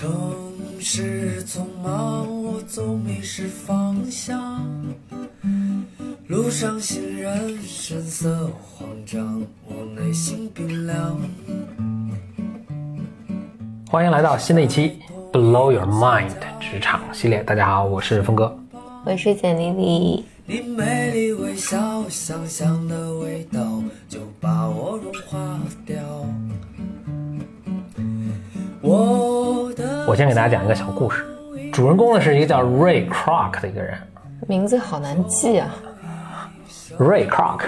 城市匆忙，我总迷失方向。路上行人神色慌张，我内心冰凉。欢迎来到新的一期《Blow Your Mind》职场系列。大家好，我是峰哥。我是简丽丽。你美丽微笑，香香的味道就把我融化掉。我我先给大家讲一个小故事，主人公呢是一个叫 Ray Kroc 的一个人。名字好难记啊。Ray Kroc，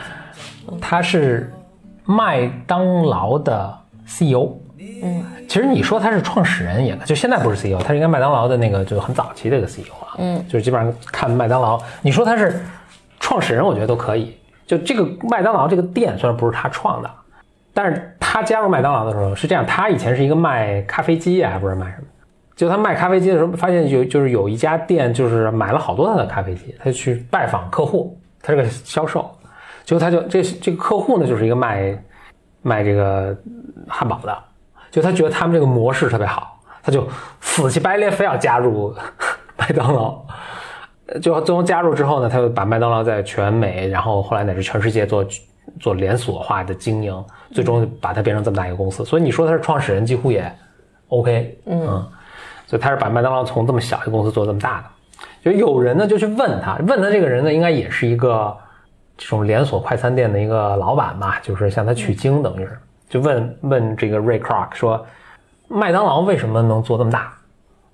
他是麦当劳的 CEO。嗯，其实你说他是创始人也，就现在不是 CEO，他是应该麦当劳的那个就很早期的一个 CEO 啊。嗯，就是基本上看麦当劳，你说他是创始人，我觉得都可以。就这个麦当劳这个店虽然不是他创的，但是他加入麦当劳的时候是这样，他以前是一个卖咖啡机呀，还不是卖什么。就他卖咖啡机的时候，发现有就是有一家店就是买了好多他的咖啡机，他就去拜访客户，他是个销售，结果他就这这个客户呢就是一个卖卖这个汉堡的，就他觉得他们这个模式特别好，他就死乞白赖非要加入麦当劳。就最终加入之后呢，他就把麦当劳在全美，然后后来乃至全世界做做连锁化的经营，最终把它变成这么大一个公司。所以你说他是创始人，几乎也 OK，嗯，所以他是把麦当劳从这么小一个公司做这么大的。就有人呢就去问他，问他这个人呢，应该也是一个这种连锁快餐店的一个老板吧，就是向他取经，等于是就问问这个 Ray Kroc 说，麦当劳为什么能做这么大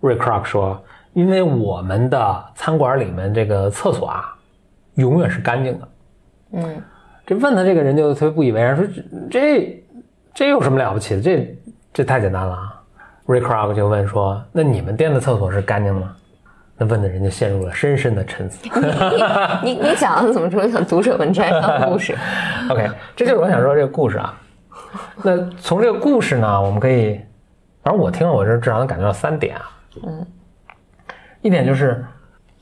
？Ray Kroc 说。因为我们的餐馆里面这个厕所啊，永远是干净的。嗯，这问他这个人就特别不以为然，说这这有什么了不起的？这这太简单了啊！Ray Kroc 就问说：“那你们店的厕所是干净的吗？”那问的人就陷入了深深的沉思。你你你讲的怎么说像读者文摘样的故事？OK，这就是我想说这个故事啊。那从这个故事呢，我们可以，反正我听了，我这至少能感觉到三点啊。嗯。一点就是，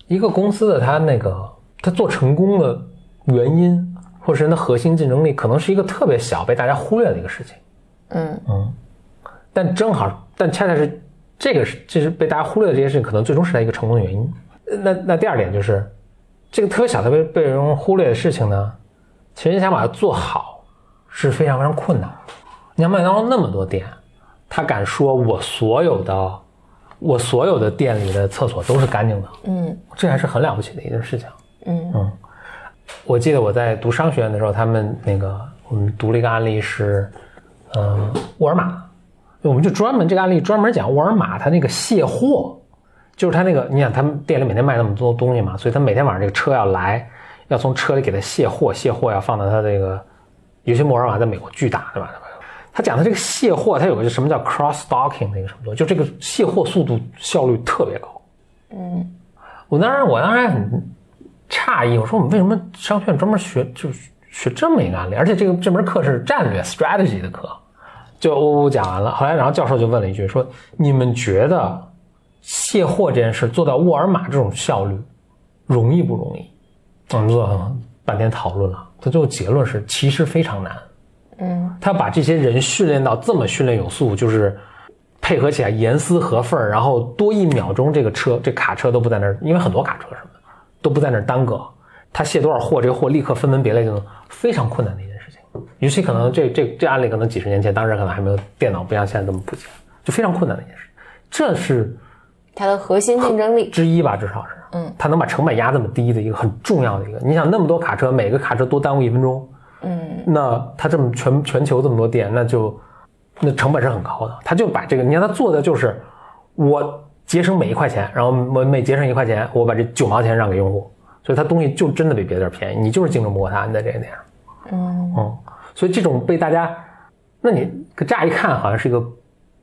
一个公司的它那个它做成功的原因，或者人的核心竞争力，可能是一个特别小被大家忽略的一个事情。嗯嗯，但正好，但恰恰是这个是，这是被大家忽略的这些事情，可能最终是它一个成功的原因。那那第二点就是，这个特别小特别被人忽略的事情呢，其实你想把它做好是非常非常困难。你像麦当劳那么多店，他敢说我所有的。我所有的店里的厕所都是干净的，嗯，这还是很了不起的一件事情，嗯嗯。我记得我在读商学院的时候，他们那个我们读了一个案例是，嗯，沃尔玛，我们就专门这个案例专门讲沃尔玛它那个卸货，就是它那个，你想他们店里每天卖那么多东西嘛，所以他每天晚上这个车要来，要从车里给他卸货，卸货要放到他这个，有些沃尔玛在美国巨大，对吧？他讲的这个卸货，它有个什么叫 cross docking 那个什么东西，就这个卸货速度效率特别高。嗯，我当然我当然很诧异，我说我们为什么商学院专门学就学这么一个案例，而且这个这门课是战略 strategy 的课，就呜呜讲完了。后来然后教授就问了一句，说你们觉得卸货这件事做到沃尔玛这种效率容易不容易？我们做了半天讨论了，他最后结论是其实非常难。嗯，他把这些人训练到这么训练有素，就是配合起来严丝合缝，然后多一秒钟，这个车这卡车都不在那儿，因为很多卡车什么的都不在那儿耽搁。他卸多少货，这个货立刻分门别类，就能非常困难的一件事情。尤其可能这这这案例可能几十年前，当时可能还没有电脑，不像现在这么普及，就非常困难的一件事。这是它的核心竞争力之一吧，至少是。嗯，它能把成本压这么低的一个很重要的一个。你想那么多卡车，每个卡车多耽误一分钟。嗯，那它这么全全球这么多店，那就那成本是很高的。他就把这个，你看他做的就是我节省每一块钱，然后我每节省一块钱，我把这九毛钱让给用户，所以他东西就真的比别的便宜。你就是竞争不过他，你在这个点上。嗯嗯，所以这种被大家，那你乍一看好像是一个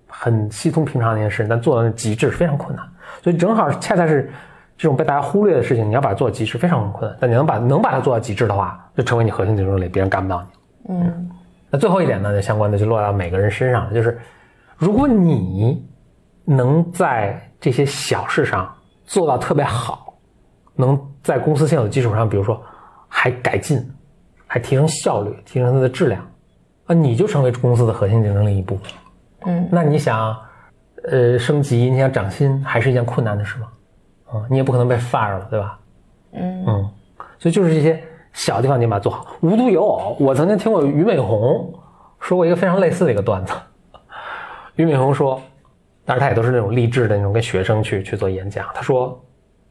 很稀松平常的一件事，但做到极致是非常困难。所以正好恰恰是。这种被大家忽略的事情，你要把它做到极致非常困难。但你能把能把它做到极致的话，就成为你核心竞争力，别人干不到你。嗯，那最后一点呢，就相关的就落到每个人身上了，就是如果你能在这些小事上做到特别好，能在公司现有的基础上，比如说还改进，还提升效率，提升它的质量，啊，你就成为公司的核心竞争力一部分。嗯，那你想，呃升级，你想涨薪，还是一件困难的事吗？啊、你也不可能被 fire 了，对吧？嗯嗯，所以就是这些小地方你把它做好。无独有偶，我曾经听过俞美红说过一个非常类似的一个段子。俞美红说，但是他也都是那种励志的那种，跟学生去去做演讲。他说，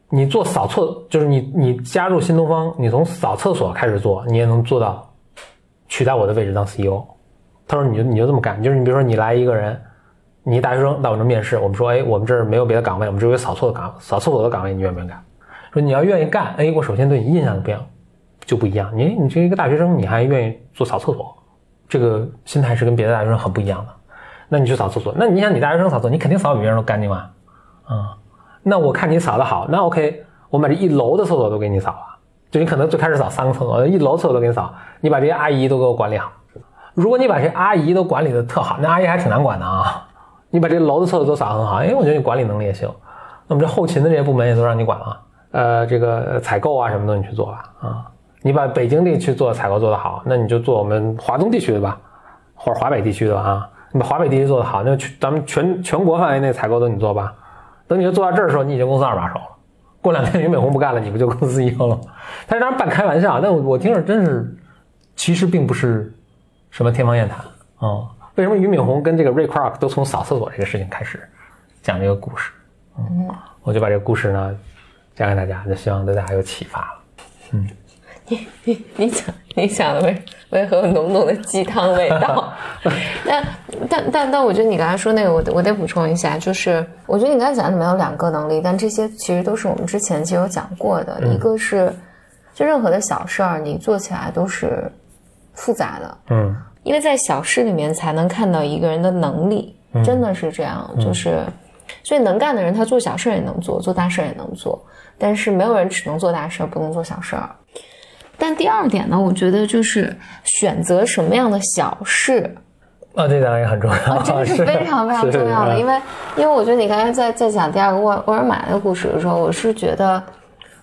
你做扫厕，就是你你加入新东方，你从扫厕所开始做，你也能做到取代我的位置当 CEO。他说你就你就这么干，就是你比如说你来一个人，你一大学生到我这面试，我们说哎我们这儿没有别的岗位，我们只有个扫厕的岗扫厕所的岗位，你愿不愿意干？说你要愿意干，哎，我首先对你印象就不一样，就不一样。你你这一个大学生，你还愿意做扫厕所，这个心态是跟别的大学生很不一样的。那你去扫厕所，那你想你大学生扫厕所，你肯定扫比别人都干净啊，啊、那我看你扫的好，那 OK，我把这一楼的厕所都给你扫了，就你可能最开始扫三个厕所，一楼厕所都给你扫，你把这些阿姨都给我管理好。如果你把这阿姨都管理的特好，那阿姨还挺难管的啊。你把这楼的厕所都扫很好，哎，我觉得你管理能力也行。那么这后勤的这些部门也都让你管了，呃，这个采购啊什么的你去做吧，啊，你把北京地区做采购做得好，那你就做我们华东地区的吧，或者华北地区的啊，你把华北地区做得好，那全咱们全全国范围内采购都你做吧。等你就做到这儿的时候，你已经公司二把手了。过两天俞美红不干了，你不就公司 CEO 了吗？他当然半开玩笑，但我我听着真是，其实并不是什么天方夜谭啊、为什么俞敏洪跟这个 Ray Kroc 都从扫厕所这个事情开始讲这个故事？嗯，我就把这个故事呢讲给大家，就希望对大家有启发了。你你你讲你讲的为为何有浓浓的鸡汤味道？但但但但，我觉得你刚才说那个，我得我得补充一下，就是我觉得你刚才讲的里面有两个能力，但这些其实都是我们之前其实有讲过的。一个是，就任何的小事儿，你做起来都是复杂的，嗯因为在小事里面才能看到一个人的能力，真的是这样，就是。所以能干的人，他做小事儿也能做，做大事儿也能做，但是没有人只能做大事儿，不能做小事儿。但第二点呢，我觉得就是选择什么样的小事，啊，这当然也很重要，啊，这个是非常非常重要的，因为为因为我觉得你刚才在在讲第二个沃沃尔玛的故事的时候，我是觉得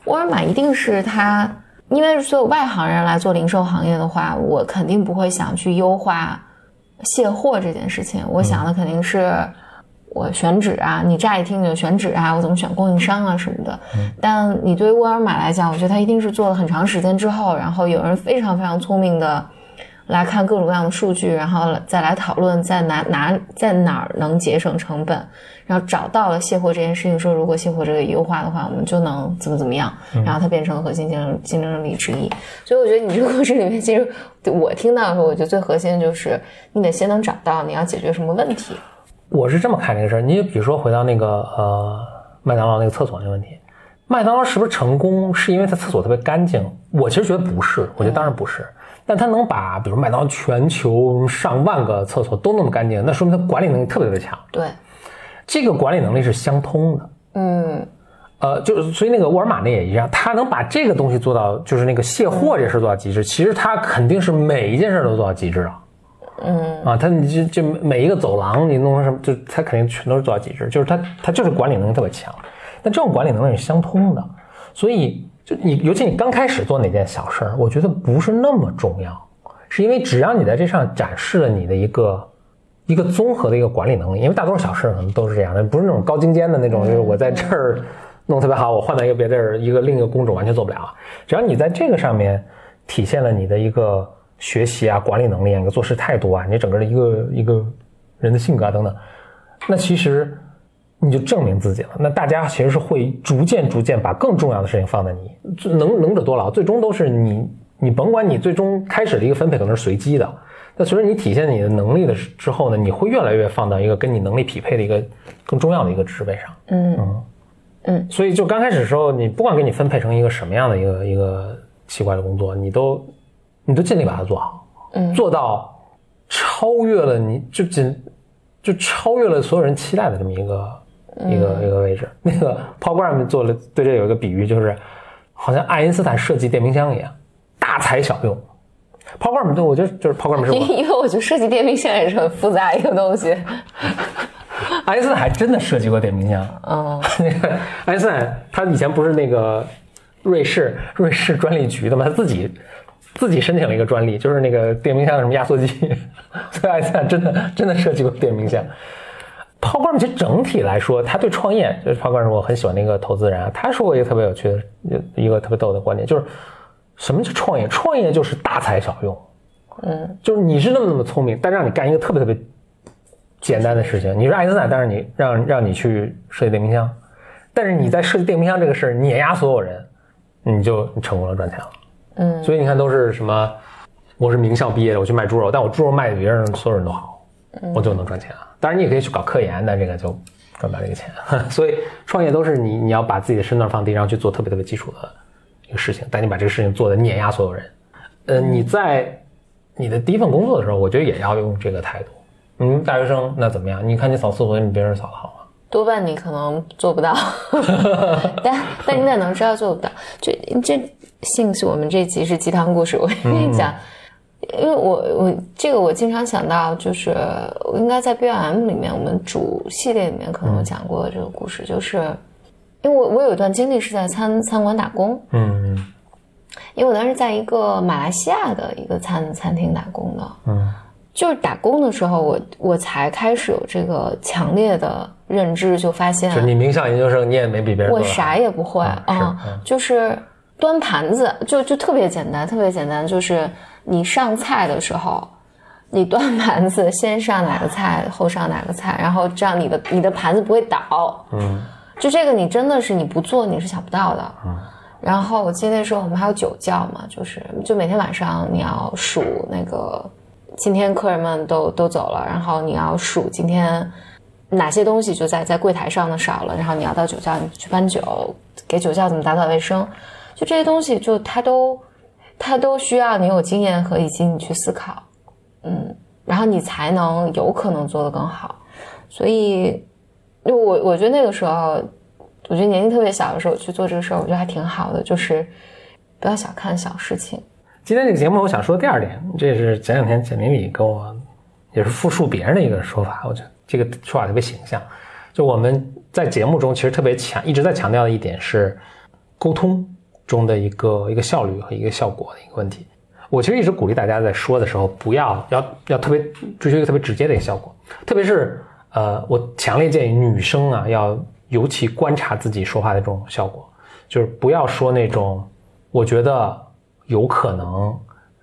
沃尔玛一定是它，因为所有外行人来做零售行业的话，我肯定不会想去优化卸货这件事情，我想的肯定是。我选址啊，你乍一听你就选址啊，我怎么选供应商啊什么的。但你对于沃尔玛来讲，我觉得他一定是做了很长时间之后，然后有人非常非常聪明的来看各种各样的数据，然后再来讨论在哪哪在哪儿能节省成本，然后找到了卸货这件事情，说如果卸货这个优化的话，我们就能怎么怎么样，然后它变成了核心竞争竞争力之一。所以我觉得你这个故事里面，其实我听到的时候，我觉得最核心的就是你得先能找到你要解决什么问题。我是这么看这个事儿。你比如说回到那个呃麦当劳那个厕所那个问题，麦当劳是不是成功是因为它厕所特别干净？我其实觉得不是，我觉得当然不是。但它能把比如麦当劳全球上万个厕所都那么干净，那说明它管理能力特别特别强。对，这个管理能力是相通的。嗯呃，就是所以那个沃尔玛那也一样，他能把这个东西做到，就是那个卸货这事做到极致。其实他肯定是每一件事都做到极致啊。嗯啊，他你这这每一个走廊你弄成什么，就他肯定全都是做到极致，就是他他就是管理能力特别强。但这种管理能力是相通的，所以就你尤其你刚开始做哪件小事儿，我觉得不是那么重要，是因为只要你在这上展示了你的一个一个综合的一个管理能力，因为大多数小事儿可能都是这样的，不是那种高精尖的那种，就是我在这儿弄特别好，我换到一个别地儿，一个另一个工种完全做不了。只要你在这个上面体现了你的一个学习啊、管理能力啊、你的做事态度啊、你整个的一个一个人的性格啊等等，那其实你就证明自己了。那大家其实是会逐渐逐渐把更重要的事情放在你最能能者多劳，最终都是你你甭管你最终开始的一个分配可能是随机的，但随着你体现你的能力的时之后呢，你会越来越放到一个跟你能力匹配的一个更重要的一个职位上。嗯嗯所以就刚开始的时候，你不管给你分配成一个什么样的一个一个奇怪的工作，你都你都尽力把它做好，嗯做到超越了你就仅就超越了所有人期待的这么一个、一个一个位置。那个 Paul Graham 做了对这有一个比喻，就是好像爱因斯坦设计电冰箱一样，大材小用。Paul Graham 对我觉得就是 Paul Graham 是我因因为我觉得设计电冰箱也是很复杂一个东西。爱因斯坦还真的设计过电冰箱。嗯那个爱因斯坦他以前不是那个瑞士瑞士专利局的吗？他自己自己申请了一个专利，就是那个电冰箱的什么压缩机，所以爱因斯坦真的真的设计过电冰箱。Paul 抛光其实整体来说，他对创业，就是抛光是我很喜欢的一个投资人，他说过一个特别有趣的、一个特别逗的观点，就是什么叫创业？创业就是大材小用，嗯，就是你是那么那么聪明，但让你干一个特别特别简单的事情。你是爱因斯坦，但是你让让你去设计电冰箱，但是你在设计电冰箱这个事儿碾压所有人，你就成功了，赚钱了。嗯，所以你看都是什么？我是名校毕业的，我去卖猪肉，但我猪肉卖的比别人所有人都好，我就能赚钱啊。当然你也可以去搞科研，但这个就赚不了这个钱。所以创业都是你你要把自己的身段放低，然后去做特别特别基础的一个事情，但你把这个事情做的碾压所有人。呃，你在你的第一份工作的时候，我觉得也要用这个态度。嗯，大学生那怎么样？你看你扫厕所，你别人扫的好吗？多半你可能做不到，但 但你得能知道做不到。这这幸是我们这集是鸡汤故事，我跟你讲。因为我我这个我经常想到，就是我应该在 B M 里面，我们主系列里面可能有讲过这个故事，就是因为我我有一段经历是在餐餐馆打工，嗯，因为我当时在一个马来西亚的一个餐餐厅打工的，嗯，就是打工的时候，我我才开始有这个强烈的认知，就发现，就你名校研究生，你也没比别人我啥也不会啊，就是端盘子，就就特别简单，特别简单，就是。你上菜的时候，你端盘子，先上哪个菜，后上哪个菜，然后这样你的你的盘子不会倒。嗯，就这个你真的是你不做你是想不到的。嗯，然后我记得那时候我们还有酒窖嘛，就是就每天晚上你要数那个今天客人们都都走了，然后你要数今天哪些东西就在在柜台上的少了，然后你要到酒窖去搬酒，给酒窖怎么打扫卫生，就这些东西就它都。它都需要你有经验和以及你去思考，嗯，然后你才能有可能做得更好。所以，就我我觉得那个时候，我觉得年纪特别小的时候去做这个事儿，我觉得还挺好的，就是不要小看小事情。今天这个节目，我想说第二点，这是前两天简明礼跟我也是复述别人的一个说法，我觉得这个说法特别形象。就我们在节目中其实特别强，一直在强调的一点是沟通。中的一个一个效率和一个效果的一个问题，我其实一直鼓励大家在说的时候，不要要要特别追求一个特别直接的一个效果，特别是呃，我强烈建议女生啊，要尤其观察自己说话的这种效果，就是不要说那种我觉得有可能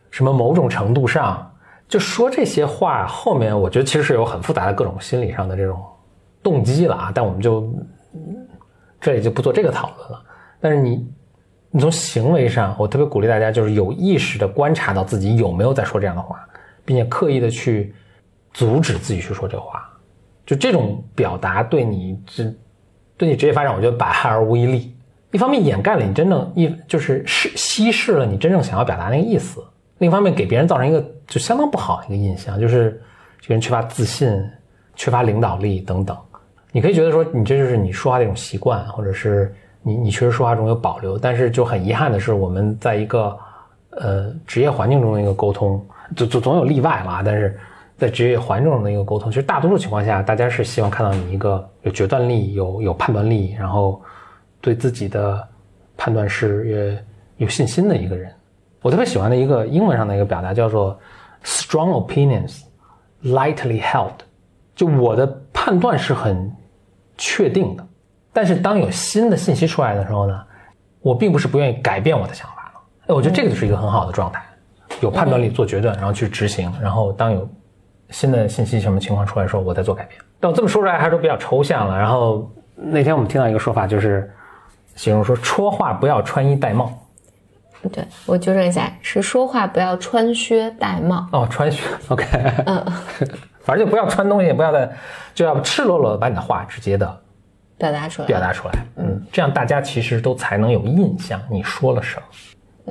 什么某种程度上就说这些话后面，我觉得其实是有很复杂的各种心理上的这种动机了啊，但我们就这里就不做这个讨论了，但是你。你从行为上，我特别鼓励大家，就是有意识的观察到自己有没有在说这样的话，并且刻意的去阻止自己去说这话。就这种表达对你这对你职业发展，我觉得百害而无一利。一方面掩盖了你真正一就是是稀释了你真正想要表达那个意思；另一方面给别人造成一个就相当不好的一个印象，就是这个人缺乏自信、缺乏领导力等等。你可以觉得说你这就是你说话的一种习惯，或者是。你你确实说话中有保留，但是就很遗憾的是，我们在一个呃职业环境中的一个沟通，就就总有例外啦。但是在职业环境中的一个沟通，其实大多数情况下，大家是希望看到你一个有决断力、有有判断力，然后对自己的判断是也有信心的一个人。我特别喜欢的一个英文上的一个表达叫做 “strong opinions lightly held”，就我的判断是很确定的。但是当有新的信息出来的时候呢，我并不是不愿意改变我的想法了。哎，我觉得这个就是一个很好的状态，有判断力做决断，然后去执行。然后当有新的信息什么情况出来的时候，我再做改变。但我这么说出来还是比较抽象了。然后那天我们听到一个说法，就是形容说说话不要穿衣戴帽。对我纠正一下，是说话不要穿靴戴帽。哦，穿靴，OK，嗯，反正就不要穿东西，不要再，就要赤裸裸的把你的话直接的。表达出来，表达出来，嗯，这样大家其实都才能有印象，你说了什么，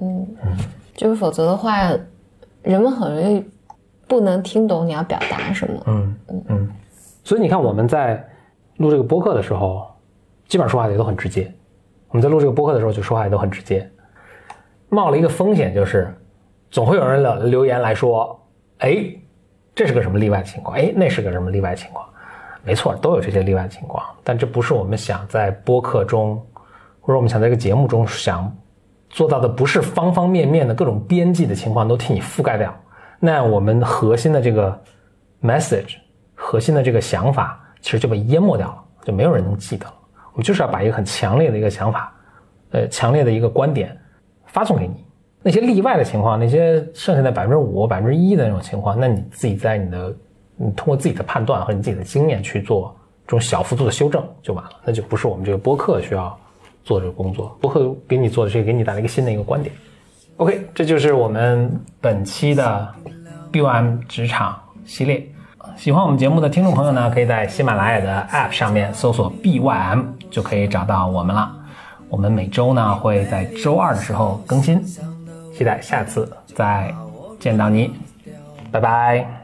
嗯嗯，就是否则的话，人们很容易不能听懂你要表达什么，嗯嗯。嗯，所以你看我们在录这个播客的时候，基本上说话也都很直接，我们在录这个播客的时候就说话也都很直接，冒了一个风险就是，总会有人留留言来说，哎，这是个什么例外情况，哎，那是个什么例外情况。没错，都有这些例外情况，但这不是我们想在播客中，或者我们想在这个节目中想做到的，不是方方面面的各种边际的情况都替你覆盖掉。那我们核心的这个 message，核心的这个想法，其实就被淹没掉了，就没有人能记得了。我们就是要把一个很强烈的一个想法，呃，强烈的一个观点发送给你。那些例外的情况，那些剩下的百分之五、百分之一的那种情况，那你自己在你的，你通过自己的判断和你自己的经验去做这种小幅度的修正就完了。那就不是我们这个播客需要做这个工作。播客给你做的是给你带来一个新的一个观点。OK，这就是我们本期的 BOM 职场系列。喜欢我们节目的听众朋友呢，可以在喜马拉雅的 App 上面搜索 BYM，就可以找到我们了。我们每周呢会在周二的时候更新。期待下次再见到你，拜拜。